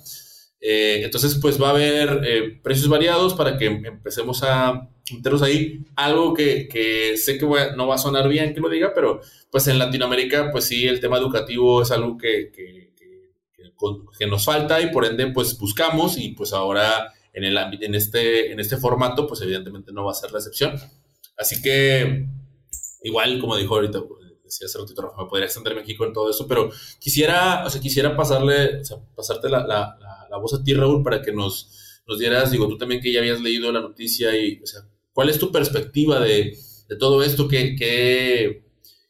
A: Eh, entonces, pues va a haber eh, precios variados para que empecemos a meternos ahí. Algo que, que sé que no va a sonar bien que lo diga, pero pues en Latinoamérica, pues sí, el tema educativo es algo que, que, que nos falta y por ende, pues buscamos y pues ahora en, el, en, este, en este formato, pues evidentemente no va a ser la excepción. Así que, igual, como dijo ahorita, decía hace ratito, me podría extenderme aquí con todo eso, pero quisiera, o sea, quisiera pasarle, o sea, pasarte la, la la voz a ti, Raúl, para que nos, nos dieras, digo, tú también que ya habías leído la noticia y, o sea, ¿cuál es tu perspectiva de, de todo esto? ¿Qué, qué,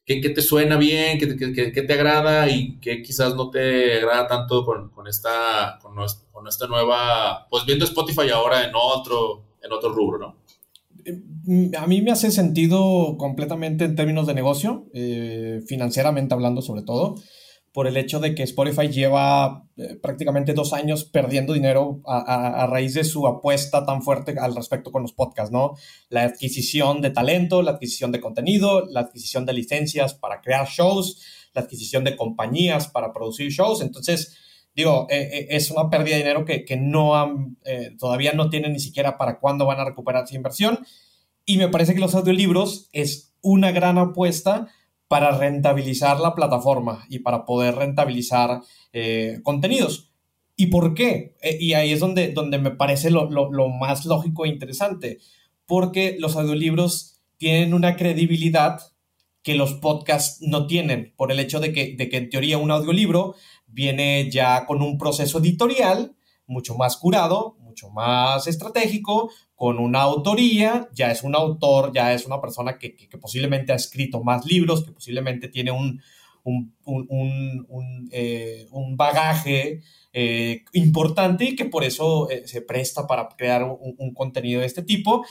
A: qué, te suena bien? ¿Qué, qué, te agrada? Y qué quizás no te agrada tanto con, con esta, con, con, esta nueva, pues viendo Spotify ahora en otro, en otro rubro, ¿no?
C: Eh, a mí me hace sentido completamente en términos de negocio, eh, financieramente hablando sobre todo por el hecho de que Spotify lleva eh, prácticamente dos años perdiendo dinero a, raíz de su apuesta tan fuerte al respecto con los podcasts, ¿no? La adquisición de talento, la adquisición de contenido, la adquisición de licencias para crear shows, la adquisición de compañías para producir shows. Entonces, digo, eh, eh, es una pérdida de dinero que, no han, todavía no tienen ni siquiera para cuándo van a recuperar esa inversión. Y me parece que los audiolibros es una gran apuesta para rentabilizar la plataforma y para poder rentabilizar eh, contenidos. ¿Y por qué? Eh, y ahí es donde, donde me parece lo, más lógico e interesante, porque los audiolibros tienen una credibilidad que los podcasts no tienen, por el hecho de que, de que en teoría un audiolibro viene ya con un proceso editorial mucho más curado, mucho más estratégico, con una autoría, ya es un autor, ya es una persona que, posiblemente ha escrito más libros, que posiblemente tiene un, un, eh, bagaje eh, importante y que por eso eh, se presta para crear un, contenido de este tipo.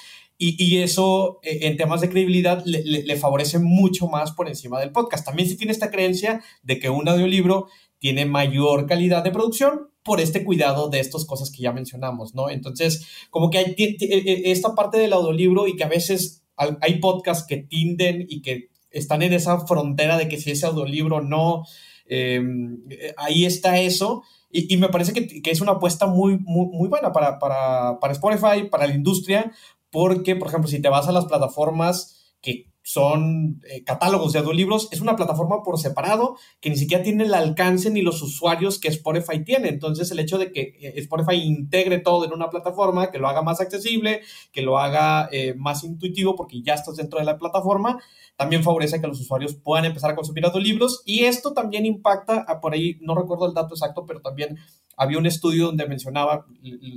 C: Y, eso en temas de credibilidad le, le, favorece mucho más por encima del podcast. También se tiene esta creencia de que un audiolibro tiene mayor calidad de producción, por este cuidado de estas cosas que ya mencionamos, ¿no? Entonces, como que hay e, e, esta parte del audiolibro y que a veces hay podcasts que tienden y que están en esa frontera de que si es audiolibro no, em, ahí está eso. Y, me parece que, que, es una apuesta muy, muy, muy buena para, para, para Spotify, para la industria, porque, por ejemplo, si te vas a las plataformas que son eh, catálogos de audiolibros, es una plataforma por separado que ni siquiera tiene el alcance ni los usuarios que Spotify tiene. Entonces, el hecho de que eh, Spotify integre todo en una plataforma, que lo haga más accesible, que lo haga eh, más intuitivo, porque ya estás dentro de la plataforma, también favorece que los usuarios puedan empezar a consumir audiolibros. Y esto también impacta, por ahí no recuerdo el dato exacto, pero también había un estudio donde mencionaba,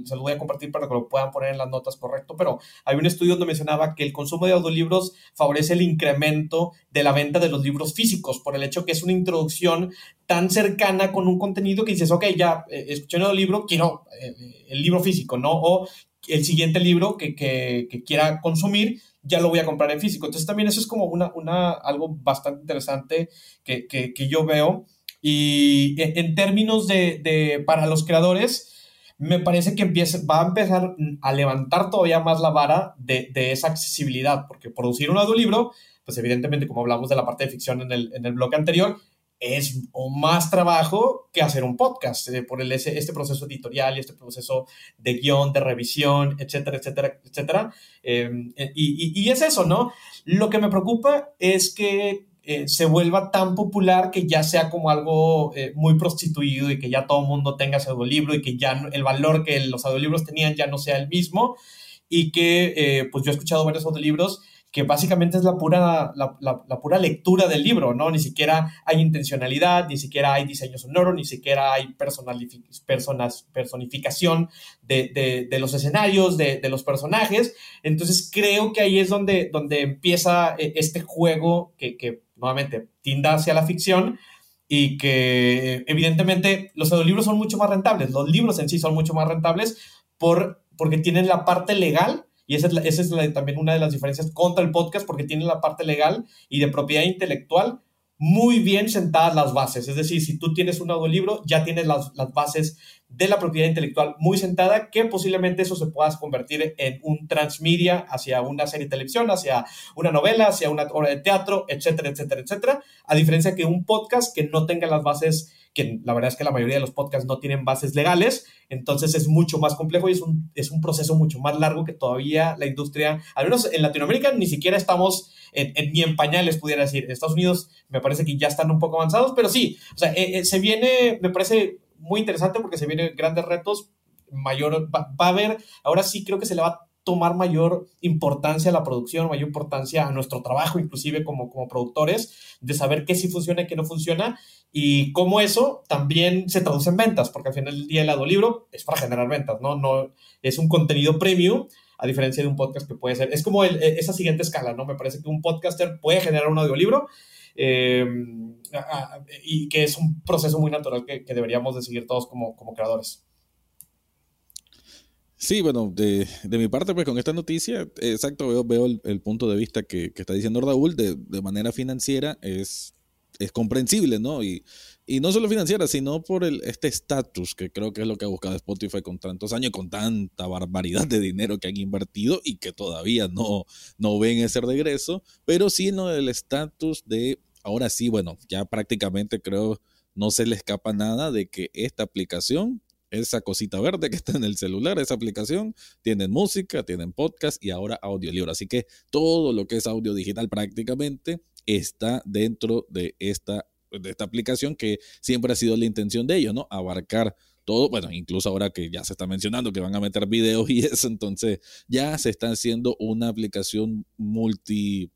C: se lo voy a compartir para que lo puedan poner en las notas correcto, pero había un estudio donde mencionaba que el consumo de audiolibros favorece el incremento de la venta de los libros físicos por el hecho que es una introducción tan cercana con un contenido que dices, ok, ya eh, escuché un audiolibro, quiero eh, el libro físico, ¿no? O el siguiente libro que, que, que, quiera consumir, ya lo voy a comprar en físico. Entonces también eso es como una, una, algo bastante interesante que, que yo veo. Y en términos de, para los creadores, me parece que empieza, va a empezar a levantar todavía más la vara de, de esa accesibilidad, porque producir un audiolibro, pues evidentemente, como hablamos de la parte de ficción en el, en el bloque anterior, es más trabajo que hacer un podcast eh, por el, este proceso editorial y este proceso de guion, de revisión, etcétera, etcétera, etcétera. Em, eh, y, y, es eso, ¿no? Lo que me preocupa es que eh, se vuelva tan popular que ya sea como algo muy prostituido y que ya todo el mundo tenga ese audiolibro y que ya el valor que los audiolibros tenían ya no sea el mismo y que pues yo he escuchado varios audiolibros que básicamente es la pura, la, la, pura lectura del libro, ¿no? Ni siquiera hay intencionalidad, ni siquiera hay diseño sonoro, ni siquiera hay personas, personificación de, de, de, los escenarios, de, de, los personajes. Entonces creo que ahí es donde, donde empieza eh, este juego que, que nuevamente tinda hacia la ficción, y que evidentemente los audiolibros son mucho más rentables, los libros en sí son mucho más rentables por, porque tienen la parte legal y esa es, es también una de las diferencias contra el podcast porque tiene la parte legal y de propiedad intelectual muy bien sentadas las bases. Es decir, si tú tienes un audiolibro, ya tienes las, las, bases de la propiedad intelectual muy sentada, que posiblemente eso se pueda convertir en un transmedia hacia una serie de televisión, hacia una novela, hacia una obra de teatro, etcétera, etcétera, etcétera. A diferencia que un podcast que no tenga las bases que la verdad es que la mayoría de los podcasts no tienen bases legales, entonces es mucho más complejo y es un, es un proceso mucho más largo que todavía la industria, al menos en Latinoamérica, ni siquiera estamos en, ni en pañales, pudiera decir. En Estados Unidos me parece que ya están un poco avanzados, pero sí, o sea, eh, eh, se viene, me parece muy interesante porque se vienen grandes retos, mayor, va, va a haber, ahora sí creo que se le va a tomar mayor importancia a la producción, mayor importancia a nuestro trabajo, inclusive como, como productores, de saber qué sí funciona y qué no funciona, y cómo eso también se traduce en ventas, porque al final del día el audiolibro es para generar ventas, ¿no? no es un contenido premium, a diferencia de un podcast que puede ser, es como el, esa siguiente escala, ¿no? Me parece que un podcaster puede generar un audiolibro, eh, y que es un proceso muy natural que, que deberíamos de seguir todos como, como creadores.
B: Sí, bueno, de, de, mi parte, pues con esta noticia, exacto, veo, veo el, punto de vista que, que, está diciendo Raúl, de, de manera financiera es, es comprensible, ¿no? Y, y no solo financiera, sino por el, este estatus, que creo que es lo que ha buscado Spotify con tantos años, con tanta barbaridad de dinero que han invertido y que todavía no, no ven ese regreso, pero sí no el estatus de, ahora sí, bueno, ya prácticamente creo no se le escapa nada de que esta aplicación esa cosita verde que está en el celular, esa aplicación, tienen música, tienen podcast y ahora audiolibro. Así que todo lo que es audio digital prácticamente está dentro de esta, de esta aplicación que siempre ha sido la intención de ellos, ¿no? Abarcar todo, bueno, incluso ahora que ya se está mencionando que van a meter videos y eso, entonces ya se está haciendo una aplicación multi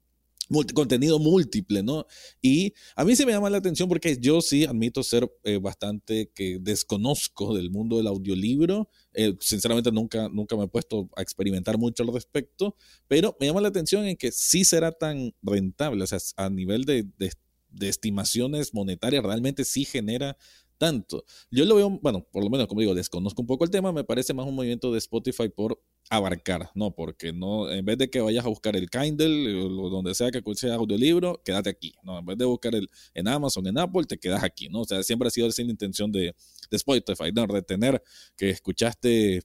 B: contenido múltiple, ¿no? Y a mí se me llama la atención porque yo sí admito ser eh, bastante que desconozco del mundo del audiolibro. Eh, sinceramente nunca, nunca me he puesto a experimentar mucho al respecto, pero me llama la atención en que sí será tan rentable, o sea, a nivel de, de, de estimaciones monetarias, realmente sí genera tanto. Yo lo veo, bueno, por lo menos como digo, desconozco un poco el tema, me parece más un movimiento de Spotify por abarcar, ¿no? Porque no, en vez de que vayas a buscar el Kindle o donde sea que sea audiolibro, quédate aquí, ¿no? En vez de buscar el en Amazon, en Apple, te quedas aquí, ¿no? O sea, siempre ha sido esa la intención de, de Spotify, ¿no? Retener que escuchaste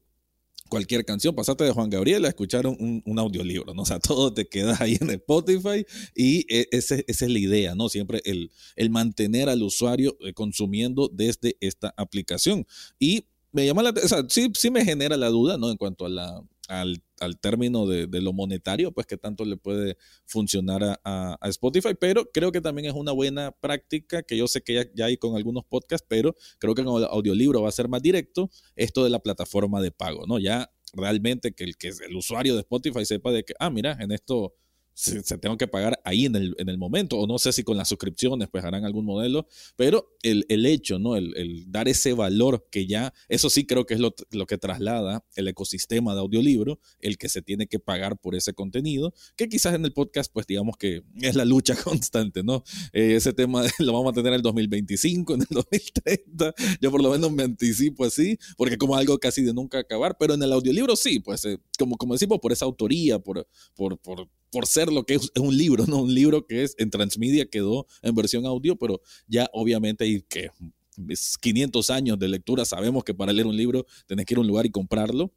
B: cualquier canción, pasaste de Juan Gabriel a escuchar un, un, audiolibro, ¿no? O sea, todo te queda ahí en Spotify y e, esa es la idea, ¿no? Siempre el, el mantener al usuario eh, consumiendo desde esta aplicación. Y me llama la o sea, sí, sí me genera la duda, ¿no? En cuanto a la, al, al término de, de, lo monetario, pues que tanto le puede funcionar a, a, Spotify, pero creo que también es una buena práctica, que yo sé que ya, ya, hay con algunos podcasts, pero creo que con el audiolibro va a ser más directo esto de la plataforma de pago, ¿no? Ya realmente que el, que el usuario de Spotify sepa de que, ah, mira, en esto se, tengo que pagar ahí en el, en el momento, o no sé si con las suscripciones pues harán algún modelo, pero el, el hecho, ¿no? El, el, dar ese valor que ya, eso sí creo que es lo, lo, que traslada el ecosistema de audiolibro, el que se tiene que pagar por ese contenido, que quizás en el podcast pues digamos que es la lucha constante, ¿no? Eh, ese tema lo vamos a tener en el 2025, en el 2030, yo por lo menos me anticipo así, porque como algo casi de nunca acabar, pero en el audiolibro sí, pues eh, como, como decimos, por esa autoría, por, por, por por ser lo que es, un libro, ¿no? Un libro que es en transmedia, quedó en versión audio, pero ya obviamente hay que 500 años de lectura, sabemos que para leer un libro tenés que ir a un lugar y comprarlo.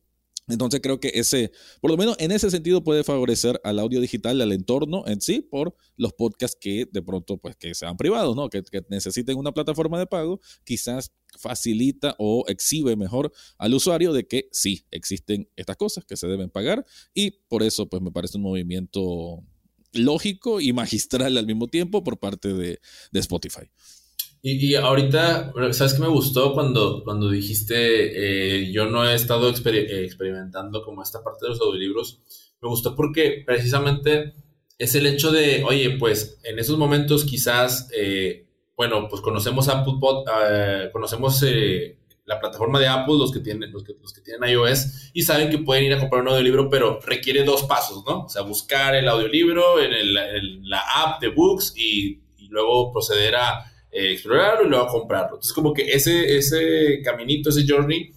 B: Entonces creo que ese, por lo menos en ese sentido puede favorecer al audio digital, al entorno en sí, por los podcasts que de pronto pues que sean privados, ¿no? Que, necesiten una plataforma de pago, quizás facilita o exhibe mejor al usuario de que sí, existen estas cosas que se deben pagar y por eso pues me parece un movimiento lógico y magistral al mismo tiempo por parte de Spotify.
A: Y, ahorita, ¿sabes qué me gustó cuando, cuando dijiste, eh, yo no he estado experimentando como esta parte de los audiolibros? Me gustó porque precisamente es el hecho de, oye, pues en esos momentos quizás, eh, bueno, pues conocemos Apple uh, conocemos eh, la plataforma de Apple, los que, tienen, los, que, los que tienen iOS, y saben que pueden ir a comprar un audiolibro, pero requiere dos pasos, ¿no? O sea, buscar el audiolibro en, el, la app de Books y, y luego proceder a eh, explorarlo y luego comprarlo. Entonces, como que ese, ese caminito, ese journey,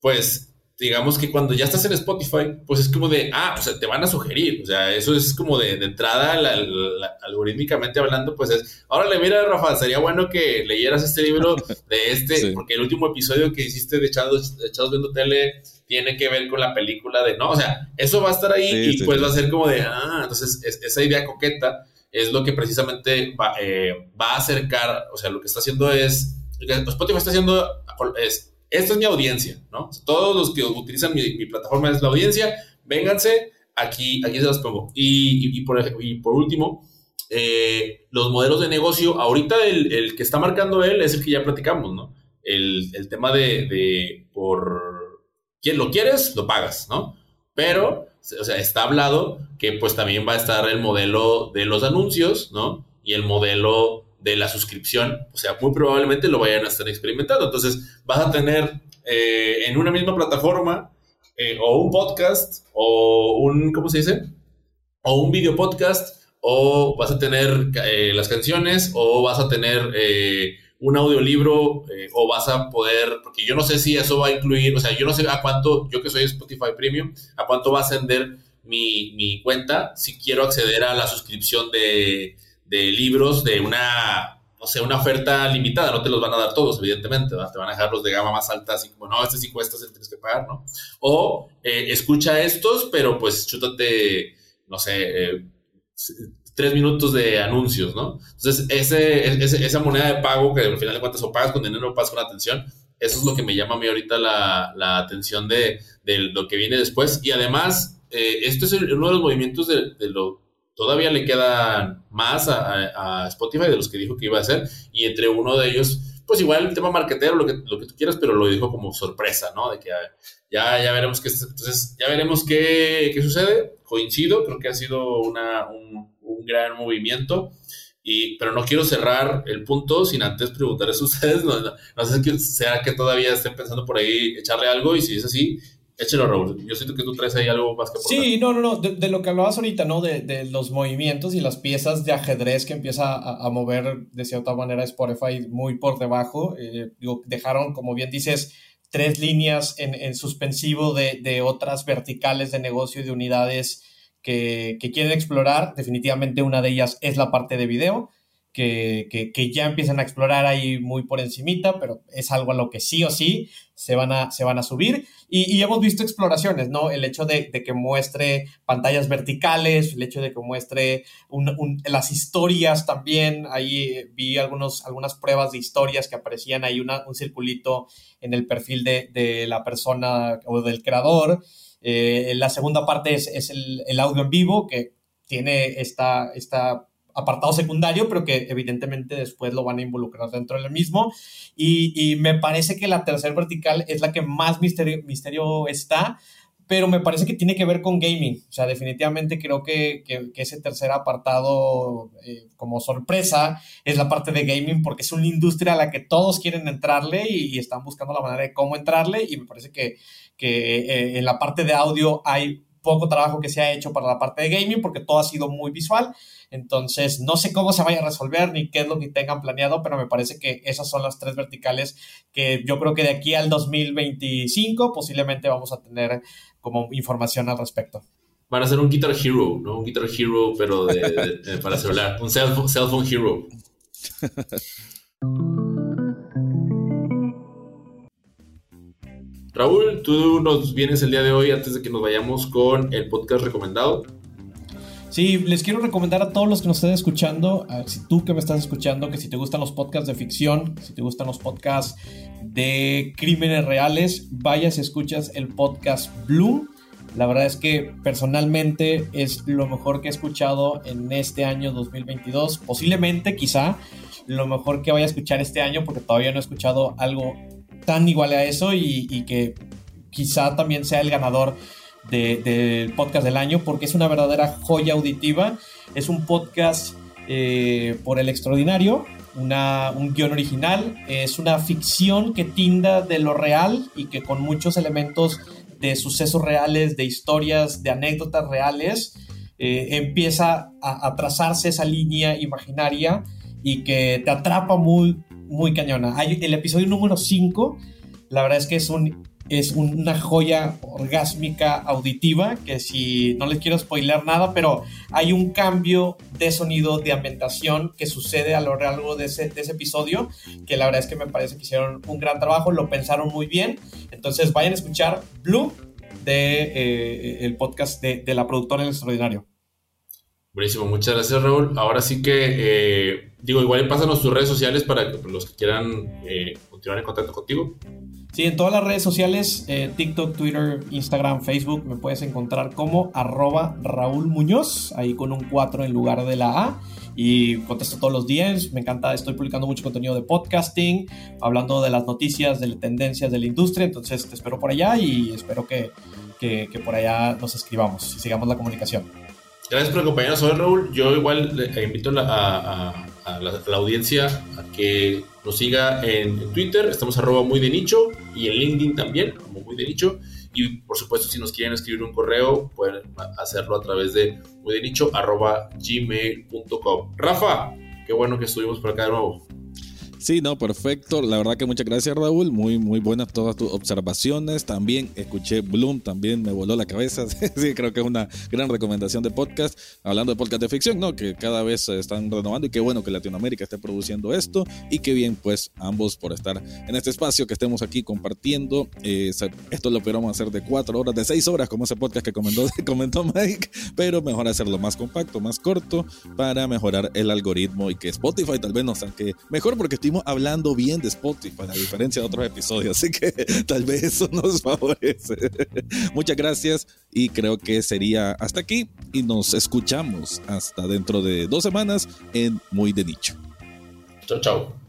A: pues digamos que cuando ya estás en Spotify, pues es como de, ah, o sea, te van a sugerir, o sea, eso es como de, de entrada, algorítmicamente hablando, pues es, ahora le mira, Rafa, sería bueno que leyeras este libro de este, porque el último episodio que hiciste de Echados, Viendo Tele tiene que ver con la película de, no, o sea, eso va a estar ahí y pues va a ser como de, ah, entonces esa idea coqueta es lo que precisamente va, eh, va, a acercar, o sea, lo que está haciendo es, Spotify está haciendo es, esta es mi audiencia, ¿no? todos los que utilizan mi, plataforma es la audiencia, vénganse, aquí, aquí se las pongo. Y, y, por, y por último, eh, los modelos de negocio, ahorita el, el, que está marcando él es el que ya platicamos, ¿no? El, el tema de, de por quién lo quieres, lo pagas, ¿no? Pero o sea, está hablado que pues también va a estar el modelo de los anuncios, ¿no? Y el modelo de la suscripción, o sea, muy probablemente lo vayan a estar experimentando. Entonces, vas a tener eh, en una misma plataforma eh, o un podcast o un, ¿cómo se dice? O un video podcast o vas a tener eh, las canciones o vas a tener un audiolibro eh, o vas a poder, porque yo no sé si eso va a incluir, o sea, yo no sé a cuánto, yo que soy Spotify Premium, a cuánto va a ascender mi, mi cuenta si quiero acceder a la suscripción de, de, libros de una, no sé, una oferta limitada, no te los van a dar todos, evidentemente, te van a dejar los de gama más alta, así como, no, este sí cuesta, este tienes que pagar, ¿no? O eh, escucha estos, pero pues chútate, no sé, eh, tres minutos de anuncios, ¿no? Entonces, ese, esa moneda de pago que al final de cuentas o pagas con dinero o pagas con atención, eso es lo que me llama a mí ahorita la, la atención de, de, lo que viene después. Y además, eh, esto es uno de los movimientos de, de, lo... Todavía le quedan más a, a, Spotify de los que dijo que iba a hacer. Y entre uno de ellos, pues igual el tema marketero, lo que, lo que tú quieras, pero lo dijo como sorpresa, ¿no? De que ya, ya veremos qué, entonces, ya veremos qué, qué sucede. Coincido, creo que ha sido una, un, un gran movimiento. Y, pero no quiero cerrar el punto sin antes preguntarles a ustedes, no, no, sé si sea que todavía estén pensando por ahí echarle algo y si es así, échelo Raúl. Yo siento que tú traes ahí algo más que
C: aportar. Sí, no, no, no, de, lo que hablabas ahorita, ¿no? De, de, los movimientos y las piezas de ajedrez que empieza a, a mover de cierta manera Spotify muy por debajo. Eh, digo, dejaron, como bien dices, tres líneas en, en suspensivo de, de otras verticales de negocio y de unidades que, quieren explorar. Definitivamente una de ellas es la parte de video, que, que, ya empiezan a explorar ahí muy por encimita, pero es algo a lo que sí o sí se van a, se van a subir. Y, hemos visto exploraciones, ¿no? El hecho de, que muestre pantallas verticales, el hecho de que muestre las historias también. Ahí vi algunos, algunas pruebas de historias que aparecían ahí una, un circulito en el perfil de, de la persona o del creador. Eh, la segunda parte es, el, audio en vivo, que tiene esta, esta apartado secundario, pero que evidentemente después lo van a involucrar dentro del mismo. Y, me parece que la tercera vertical es la que más misterio, misterio está, pero me parece que tiene que ver con gaming. O sea, definitivamente creo que, que, ese tercer apartado eh, como sorpresa es la parte de gaming porque es una industria a la que todos quieren entrarle y, están buscando la manera de cómo entrarle y me parece que, que eh, en la parte de audio hay poco trabajo que se ha hecho para la parte de gaming porque todo ha sido muy visual. Entonces, no sé cómo se vaya a resolver ni qué es lo que tengan planeado, pero me parece que esas son las tres verticales que yo creo que de aquí al 2025 posiblemente vamos a tener como información al respecto.
A: Van a ser un Guitar Hero, ¿no? Un Guitar Hero, pero de, para celular. Un cell, phone Hero. Raúl, tú nos vienes el día de hoy antes de que nos vayamos con el podcast recomendado.
C: Sí, les quiero recomendar a todos los que nos estén escuchando, si tú que me estás escuchando, que si te gustan los podcasts de ficción, si te gustan los podcasts de crímenes reales, vayas y escuchas el podcast Blue. La verdad es que personalmente es lo mejor que he escuchado en este año 2022. Posiblemente, quizá, lo mejor que vaya a escuchar este año, porque todavía no he escuchado algo tan igual a eso y, que quizá también sea el ganador del podcast del año porque es una verdadera joya auditiva. Es un podcast eh, por el extraordinario, una, un guion original, es una ficción que tinda de lo real y que con muchos elementos de sucesos reales, de historias, de anécdotas reales, eh, empieza a, trazarse esa línea imaginaria y que te atrapa muy, muy cañona. Hay el episodio número 5, la verdad es que es un es una joya orgásmica auditiva que si no les quiero spoiler nada, pero hay un cambio de sonido, de ambientación que sucede a lo largo de ese, episodio, que la verdad es que me parece que hicieron un gran trabajo, lo pensaron muy bien. Entonces vayan a escuchar Blue de eh, el podcast de, la productora El Extraordinario.
A: Buenísimo, muchas gracias Raúl. Ahora sí que, eh, digo, igual pásanos tus redes sociales para los que quieran eh, continuar en contacto contigo.
C: Sí, en todas las redes sociales, eh, TikTok, Twitter, Instagram, Facebook, me puedes encontrar como arroba Raúl Muñoz, ahí con un 4 en lugar de la A. Y contesto todos los días, me encanta, estoy publicando mucho contenido de podcasting, hablando de las noticias, de las tendencias de la industria, entonces te espero por allá y espero que, que, por allá nos escribamos y sigamos la comunicación.
A: Gracias por acompañarnos hoy, Raúl. Yo igual le invito a, la, audiencia a que nos siga en, Twitter, estamos arroba muy de nicho y en LinkedIn también, como muy de nicho. Y por supuesto, si nos quieren escribir un correo, pueden hacerlo a través de muy de nicho arroba gmail.com. Rafa, qué bueno que estuvimos por acá de nuevo.
B: Sí, no, perfecto. La verdad que muchas gracias, Raúl. Muy, muy buenas todas tus observaciones. También escuché Bloom, también me voló la cabeza. sí, creo que es una gran recomendación de podcast. Hablando de podcast de ficción, ¿no? Que cada vez se están renovando y qué bueno que Latinoamérica esté produciendo esto y qué bien, pues, ambos por estar en este espacio que estemos aquí compartiendo. Eh, esto lo podemos hacer de cuatro horas, de seis horas, como ese podcast que comentó, comentó Mike, pero mejor hacerlo más compacto, más corto para mejorar el algoritmo y que Spotify tal vez nos saque mejor porque estoy hablando bien de Spotify, a diferencia de otros episodios, así que tal vez eso nos favorece. Muchas gracias y creo que sería hasta aquí y nos escuchamos hasta dentro de dos semanas en Muy de Nicho.
A: Chao, chao.